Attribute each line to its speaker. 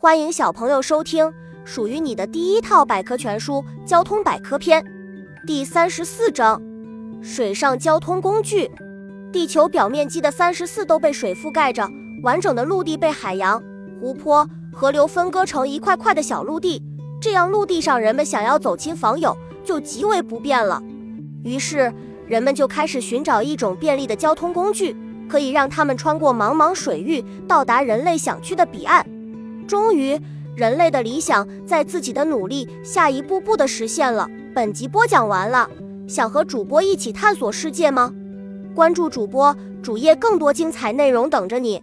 Speaker 1: 欢迎小朋友收听属于你的第一套百科全书《交通百科篇》第三十四章：水上交通工具。地球表面积的三十四都被水覆盖着，完整的陆地被海洋、湖泊、河流分割成一块块的小陆地，这样陆地上人们想要走亲访友就极为不便了。于是，人们就开始寻找一种便利的交通工具，可以让他们穿过茫茫水域，到达人类想去的彼岸。终于，人类的理想在自己的努力下一步步的实现了。本集播讲完了，想和主播一起探索世界吗？关注主播主页，更多精彩内容等着你。